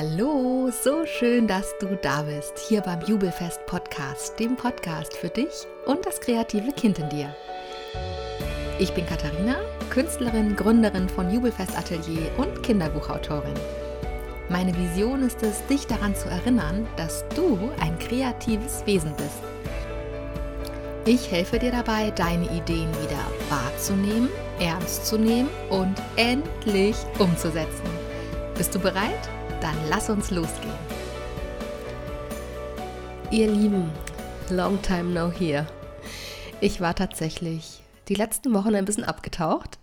Hallo, so schön, dass du da bist, hier beim Jubelfest Podcast, dem Podcast für dich und das kreative Kind in dir. Ich bin Katharina, Künstlerin, Gründerin von Jubelfest Atelier und Kinderbuchautorin. Meine Vision ist es, dich daran zu erinnern, dass du ein kreatives Wesen bist. Ich helfe dir dabei, deine Ideen wieder wahrzunehmen, ernst zu nehmen und endlich umzusetzen. Bist du bereit? Dann lass uns losgehen. Ihr Lieben, long time no here. Ich war tatsächlich die letzten Wochen ein bisschen abgetaucht,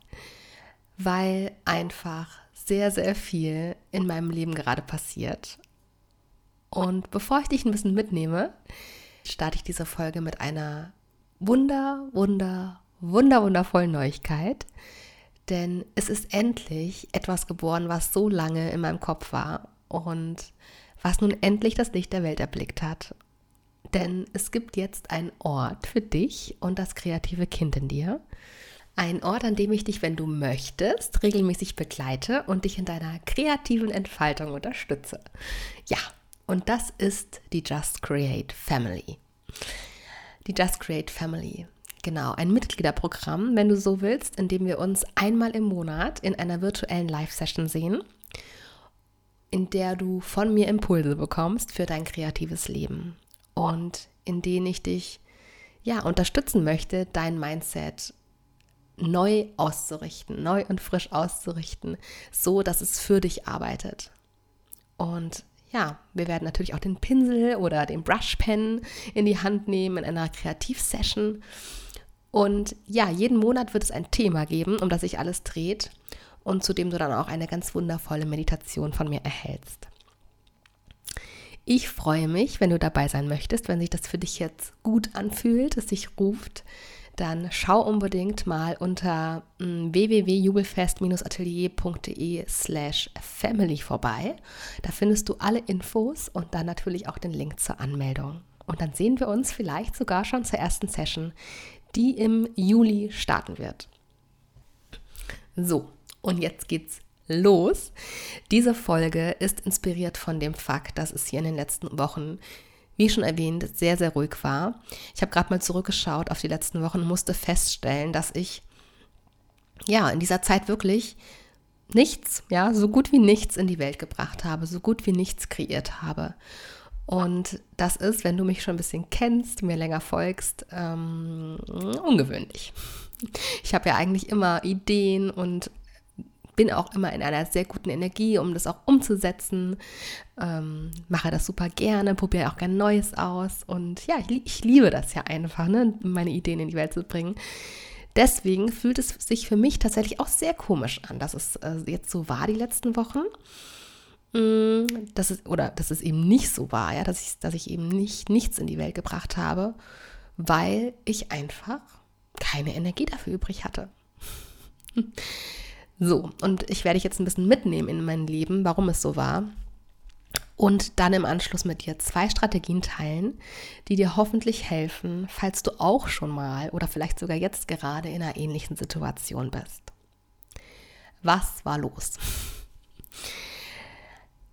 weil einfach sehr, sehr viel in meinem Leben gerade passiert. Und bevor ich dich ein bisschen mitnehme, starte ich diese Folge mit einer wunder, wunder, wunder, wundervollen Neuigkeit. Denn es ist endlich etwas geboren, was so lange in meinem Kopf war und was nun endlich das Licht der Welt erblickt hat. Denn es gibt jetzt einen Ort für dich und das kreative Kind in dir. Ein Ort, an dem ich dich, wenn du möchtest, regelmäßig begleite und dich in deiner kreativen Entfaltung unterstütze. Ja, und das ist die Just Create Family. Die Just Create Family Genau, ein Mitgliederprogramm, wenn du so willst, in dem wir uns einmal im Monat in einer virtuellen Live-Session sehen, in der du von mir Impulse bekommst für dein kreatives Leben und in denen ich dich ja unterstützen möchte, dein Mindset neu auszurichten, neu und frisch auszurichten, so dass es für dich arbeitet. Und ja, wir werden natürlich auch den Pinsel oder den Brushpen in die Hand nehmen in einer Kreativsession und ja, jeden Monat wird es ein Thema geben, um das sich alles dreht und zu dem du dann auch eine ganz wundervolle Meditation von mir erhältst. Ich freue mich, wenn du dabei sein möchtest, wenn sich das für dich jetzt gut anfühlt, es sich ruft, dann schau unbedingt mal unter mm, www.jubelfest-atelier.de slash family vorbei. Da findest du alle Infos und dann natürlich auch den Link zur Anmeldung. Und dann sehen wir uns vielleicht sogar schon zur ersten Session, die im Juli starten wird. So, und jetzt geht's los. Diese Folge ist inspiriert von dem Fakt, dass es hier in den letzten Wochen, wie schon erwähnt, sehr, sehr ruhig war. Ich habe gerade mal zurückgeschaut auf die letzten Wochen und musste feststellen, dass ich ja in dieser Zeit wirklich nichts, ja, so gut wie nichts in die Welt gebracht habe, so gut wie nichts kreiert habe. Und das ist, wenn du mich schon ein bisschen kennst, mir länger folgst, ähm, ungewöhnlich. Ich habe ja eigentlich immer Ideen und bin auch immer in einer sehr guten Energie, um das auch umzusetzen. Ähm, mache das super gerne, probiere auch gerne Neues aus. Und ja, ich, ich liebe das ja einfach, ne, meine Ideen in die Welt zu bringen. Deswegen fühlt es sich für mich tatsächlich auch sehr komisch an, dass es äh, jetzt so war die letzten Wochen. Mm, dass es, oder dass es eben nicht so war, ja, dass ich, dass ich eben nicht nichts in die Welt gebracht habe, weil ich einfach keine Energie dafür übrig hatte. So, und ich werde dich jetzt ein bisschen mitnehmen in mein Leben, warum es so war. Und dann im Anschluss mit dir zwei Strategien teilen, die dir hoffentlich helfen, falls du auch schon mal oder vielleicht sogar jetzt gerade in einer ähnlichen Situation bist. Was war los?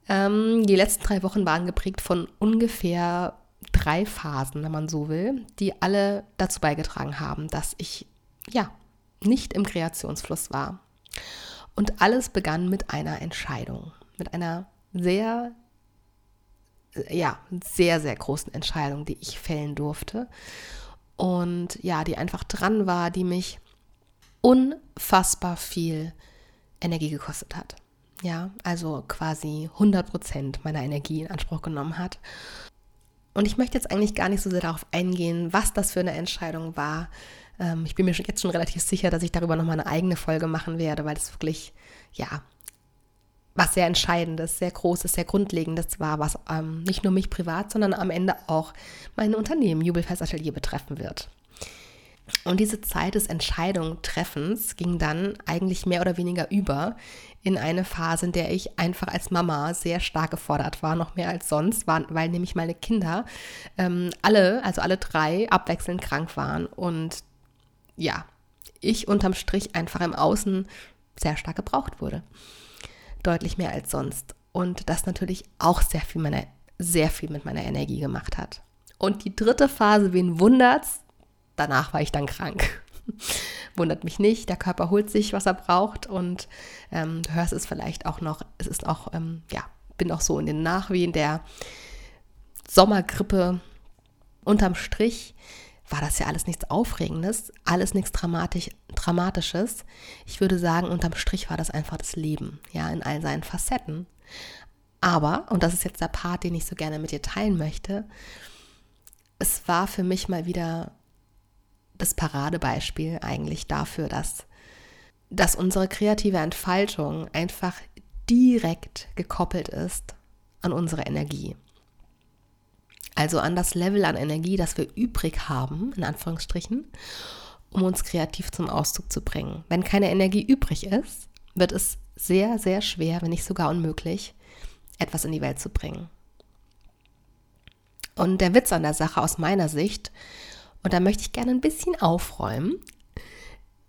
Ähm, die letzten drei Wochen waren geprägt von ungefähr drei Phasen, wenn man so will, die alle dazu beigetragen haben, dass ich ja nicht im Kreationsfluss war. Und alles begann mit einer Entscheidung, mit einer sehr, ja, sehr, sehr großen Entscheidung, die ich fällen durfte. Und ja, die einfach dran war, die mich unfassbar viel Energie gekostet hat ja, also quasi 100 Prozent meiner Energie in Anspruch genommen hat. Und ich möchte jetzt eigentlich gar nicht so sehr darauf eingehen, was das für eine Entscheidung war. Ähm, ich bin mir jetzt schon relativ sicher, dass ich darüber nochmal eine eigene Folge machen werde, weil es wirklich, ja, was sehr Entscheidendes, sehr Großes, sehr Grundlegendes war, was ähm, nicht nur mich privat, sondern am Ende auch mein Unternehmen Jubelfest Atelier betreffen wird. Und diese Zeit des Entscheidungstreffens ging dann eigentlich mehr oder weniger über in eine Phase, in der ich einfach als Mama sehr stark gefordert war, noch mehr als sonst, weil, weil nämlich meine Kinder ähm, alle, also alle drei, abwechselnd krank waren. Und ja, ich unterm Strich einfach im Außen sehr stark gebraucht wurde. Deutlich mehr als sonst. und das natürlich auch sehr viel, meiner, sehr viel mit meiner Energie gemacht hat. Und die dritte Phase, wen wundert's? Danach war ich dann krank. Wundert mich nicht, der Körper holt sich, was er braucht und ähm, du hörst es vielleicht auch noch, es ist auch, ähm, ja, bin auch so in den Nachwehen der Sommergrippe. Unterm Strich war das ja alles nichts Aufregendes, alles nichts Dramatisch, Dramatisches. Ich würde sagen, unterm Strich war das einfach das Leben, ja, in all seinen Facetten. Aber, und das ist jetzt der Part, den ich so gerne mit dir teilen möchte, es war für mich mal wieder das Paradebeispiel eigentlich dafür, dass, dass unsere kreative Entfaltung einfach direkt gekoppelt ist an unsere Energie. Also an das Level an Energie, das wir übrig haben, in Anführungsstrichen, um uns kreativ zum Ausdruck zu bringen. Wenn keine Energie übrig ist, wird es sehr, sehr schwer, wenn nicht sogar unmöglich, etwas in die Welt zu bringen. Und der Witz an der Sache aus meiner Sicht, und da möchte ich gerne ein bisschen aufräumen,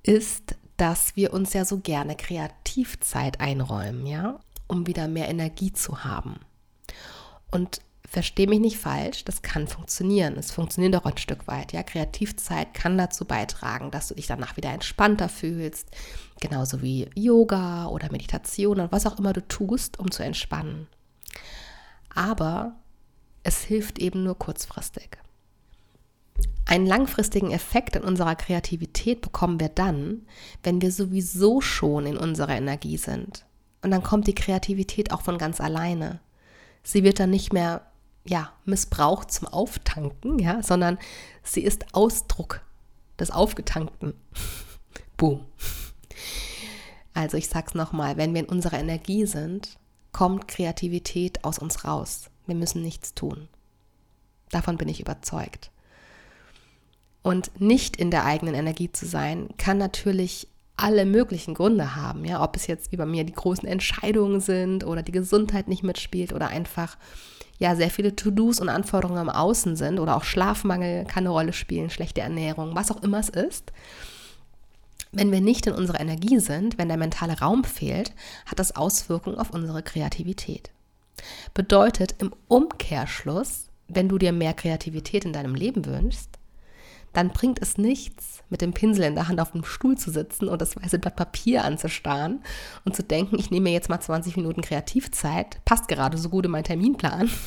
ist, dass wir uns ja so gerne Kreativzeit einräumen, ja, um wieder mehr Energie zu haben. Und verstehe mich nicht falsch, das kann funktionieren. Es funktioniert auch ein Stück weit. Ja, Kreativzeit kann dazu beitragen, dass du dich danach wieder entspannter fühlst, genauso wie Yoga oder Meditation und was auch immer du tust, um zu entspannen. Aber es hilft eben nur kurzfristig. Einen langfristigen Effekt in unserer Kreativität bekommen wir dann, wenn wir sowieso schon in unserer Energie sind. Und dann kommt die Kreativität auch von ganz alleine. Sie wird dann nicht mehr ja, missbraucht zum Auftanken, ja, sondern sie ist Ausdruck des Aufgetankten. Boom. Also ich sag's nochmal, wenn wir in unserer Energie sind, kommt Kreativität aus uns raus. Wir müssen nichts tun. Davon bin ich überzeugt. Und nicht in der eigenen Energie zu sein, kann natürlich alle möglichen Gründe haben. Ja, ob es jetzt wie bei mir die großen Entscheidungen sind oder die Gesundheit nicht mitspielt oder einfach ja sehr viele To-Dos und Anforderungen im Außen sind oder auch Schlafmangel kann eine Rolle spielen, schlechte Ernährung, was auch immer es ist. Wenn wir nicht in unserer Energie sind, wenn der mentale Raum fehlt, hat das Auswirkungen auf unsere Kreativität. Bedeutet im Umkehrschluss, wenn du dir mehr Kreativität in deinem Leben wünschst, dann bringt es nichts, mit dem Pinsel in der Hand auf dem Stuhl zu sitzen und das weiße Blatt Papier anzustarren und zu denken, ich nehme mir jetzt mal 20 Minuten Kreativzeit, passt gerade so gut in meinen Terminplan.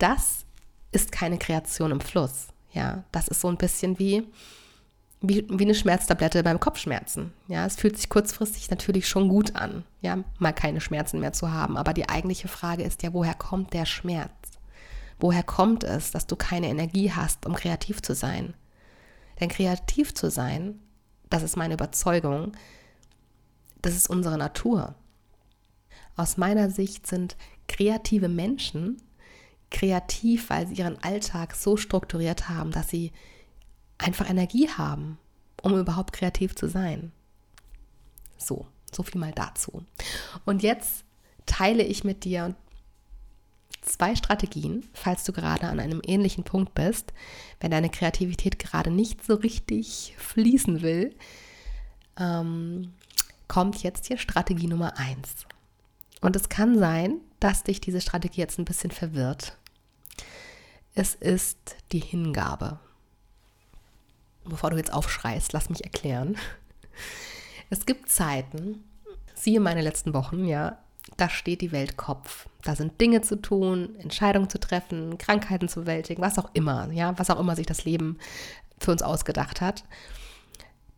Das ist keine Kreation im Fluss. Ja, das ist so ein bisschen wie, wie, wie eine Schmerztablette beim Kopfschmerzen. Ja, es fühlt sich kurzfristig natürlich schon gut an, ja, mal keine Schmerzen mehr zu haben. Aber die eigentliche Frage ist ja, woher kommt der Schmerz? Woher kommt es, dass du keine Energie hast, um kreativ zu sein? Denn kreativ zu sein, das ist meine Überzeugung, das ist unsere Natur. Aus meiner Sicht sind kreative Menschen kreativ, weil sie ihren Alltag so strukturiert haben, dass sie einfach Energie haben, um überhaupt kreativ zu sein. So, so viel mal dazu. Und jetzt teile ich mit dir zwei Strategien, falls du gerade an einem ähnlichen Punkt bist, wenn deine Kreativität gerade nicht so richtig fließen will, ähm, kommt jetzt hier Strategie Nummer eins. Und es kann sein, dass dich diese Strategie jetzt ein bisschen verwirrt. Es ist die Hingabe. Bevor du jetzt aufschreist, lass mich erklären. Es gibt Zeiten, siehe meine letzten Wochen, ja, da steht die Welt Kopf. Da sind Dinge zu tun, Entscheidungen zu treffen, Krankheiten zu bewältigen, was auch immer, ja, was auch immer sich das Leben für uns ausgedacht hat.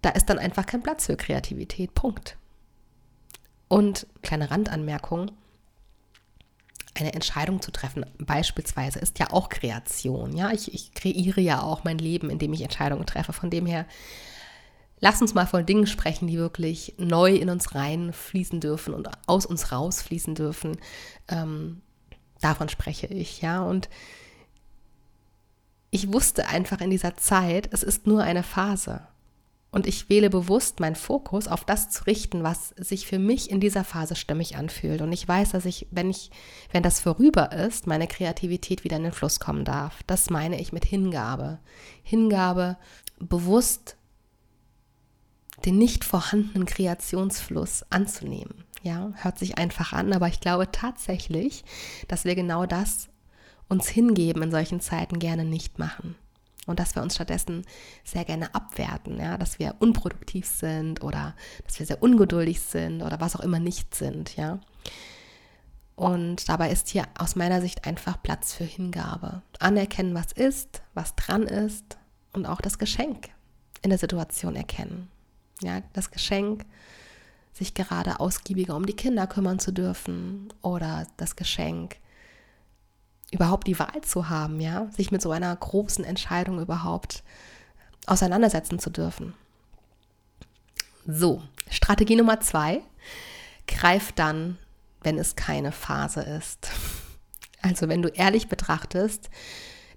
Da ist dann einfach kein Platz für Kreativität. Punkt. Und kleine Randanmerkung, eine Entscheidung zu treffen, beispielsweise, ist ja auch Kreation. Ja, ich, ich kreiere ja auch mein Leben, indem ich Entscheidungen treffe. Von dem her Lass uns mal von Dingen sprechen, die wirklich neu in uns reinfließen dürfen und aus uns rausfließen dürfen. Ähm, davon spreche ich, ja. Und ich wusste einfach in dieser Zeit, es ist nur eine Phase. Und ich wähle bewusst meinen Fokus auf das zu richten, was sich für mich in dieser Phase stimmig anfühlt. Und ich weiß, dass ich, wenn ich, wenn das vorüber ist, meine Kreativität wieder in den Fluss kommen darf. Das meine ich mit Hingabe. Hingabe, bewusst den nicht vorhandenen Kreationsfluss anzunehmen. Ja, hört sich einfach an, aber ich glaube tatsächlich, dass wir genau das uns hingeben in solchen Zeiten gerne nicht machen. Und dass wir uns stattdessen sehr gerne abwerten, ja, dass wir unproduktiv sind oder dass wir sehr ungeduldig sind oder was auch immer nicht sind, ja. Und dabei ist hier aus meiner Sicht einfach Platz für Hingabe. Anerkennen, was ist, was dran ist und auch das Geschenk in der Situation erkennen. Ja, das Geschenk, sich gerade ausgiebiger um die Kinder kümmern zu dürfen oder das Geschenk, überhaupt die Wahl zu haben, ja, sich mit so einer großen Entscheidung überhaupt auseinandersetzen zu dürfen. So, Strategie Nummer zwei, greif dann wenn es keine Phase ist. Also wenn du ehrlich betrachtest,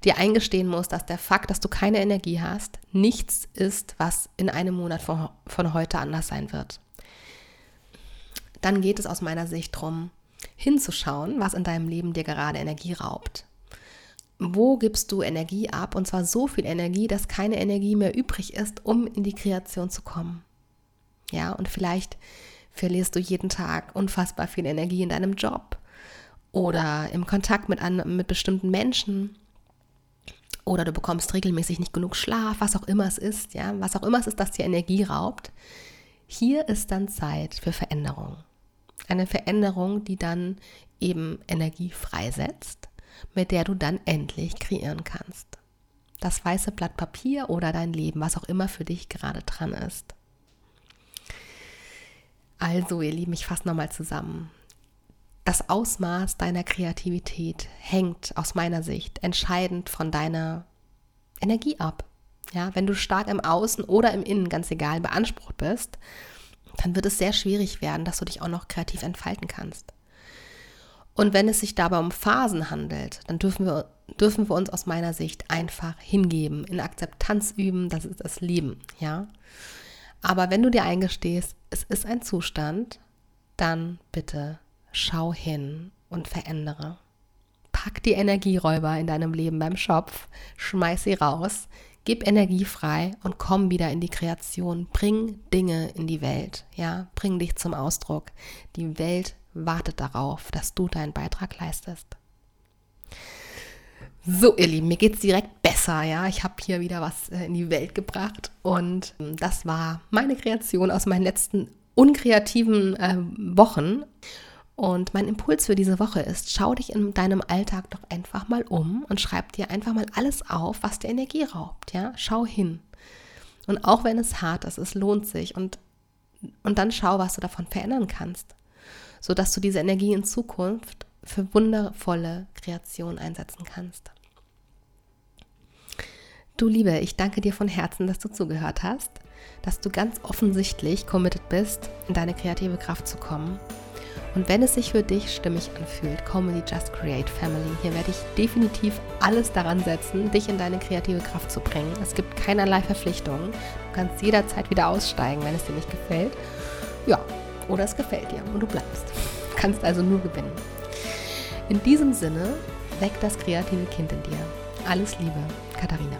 dir eingestehen musst, dass der Fakt, dass du keine Energie hast, nichts ist, was in einem Monat von, von heute anders sein wird. Dann geht es aus meiner Sicht darum, hinzuschauen, was in deinem Leben dir gerade Energie raubt. Wo gibst du Energie ab? Und zwar so viel Energie, dass keine Energie mehr übrig ist, um in die Kreation zu kommen. Ja, und vielleicht verlierst du jeden Tag unfassbar viel Energie in deinem Job oder im Kontakt mit, an, mit bestimmten Menschen oder du bekommst regelmäßig nicht genug Schlaf, was auch immer es ist, ja, was auch immer es ist, das dir Energie raubt. Hier ist dann Zeit für Veränderung. Eine Veränderung, die dann eben Energie freisetzt, mit der du dann endlich kreieren kannst. Das weiße Blatt Papier oder dein Leben, was auch immer für dich gerade dran ist. Also, ihr Lieben, ich fasse nochmal zusammen. Das Ausmaß deiner Kreativität hängt aus meiner Sicht entscheidend von deiner Energie ab. Ja, wenn du stark im Außen oder im Innen, ganz egal, beansprucht bist, dann wird es sehr schwierig werden, dass du dich auch noch kreativ entfalten kannst. Und wenn es sich dabei um Phasen handelt, dann dürfen wir, dürfen wir uns aus meiner Sicht einfach hingeben, in Akzeptanz üben, das ist das Leben, ja. Aber wenn du dir eingestehst, es ist ein Zustand, dann bitte schau hin und verändere. Pack die Energieräuber in deinem Leben beim Schopf, schmeiß sie raus, gib Energie frei und komm wieder in die Kreation. Bring Dinge in die Welt, ja, bring dich zum Ausdruck. Die Welt wartet darauf, dass du deinen Beitrag leistest. So, ihr Lieben, mir geht es direkt besser, ja. Ich habe hier wieder was äh, in die Welt gebracht und ähm, das war meine Kreation aus meinen letzten unkreativen äh, Wochen. Und mein Impuls für diese Woche ist, schau dich in deinem Alltag doch einfach mal um und schreib dir einfach mal alles auf, was dir Energie raubt, ja. Schau hin. Und auch wenn es hart ist, es lohnt sich und, und dann schau, was du davon verändern kannst, sodass du diese Energie in Zukunft für wundervolle Kreation einsetzen kannst. Du Liebe, ich danke dir von Herzen, dass du zugehört hast, dass du ganz offensichtlich committed bist, in deine kreative Kraft zu kommen. Und wenn es sich für dich stimmig anfühlt, komm in die Just Create Family. Hier werde ich definitiv alles daran setzen, dich in deine kreative Kraft zu bringen. Es gibt keinerlei Verpflichtungen. Du kannst jederzeit wieder aussteigen, wenn es dir nicht gefällt. Ja, oder es gefällt dir und du bleibst. Du kannst also nur gewinnen. In diesem Sinne, weck das kreative Kind in dir. Alles Liebe, Katharina.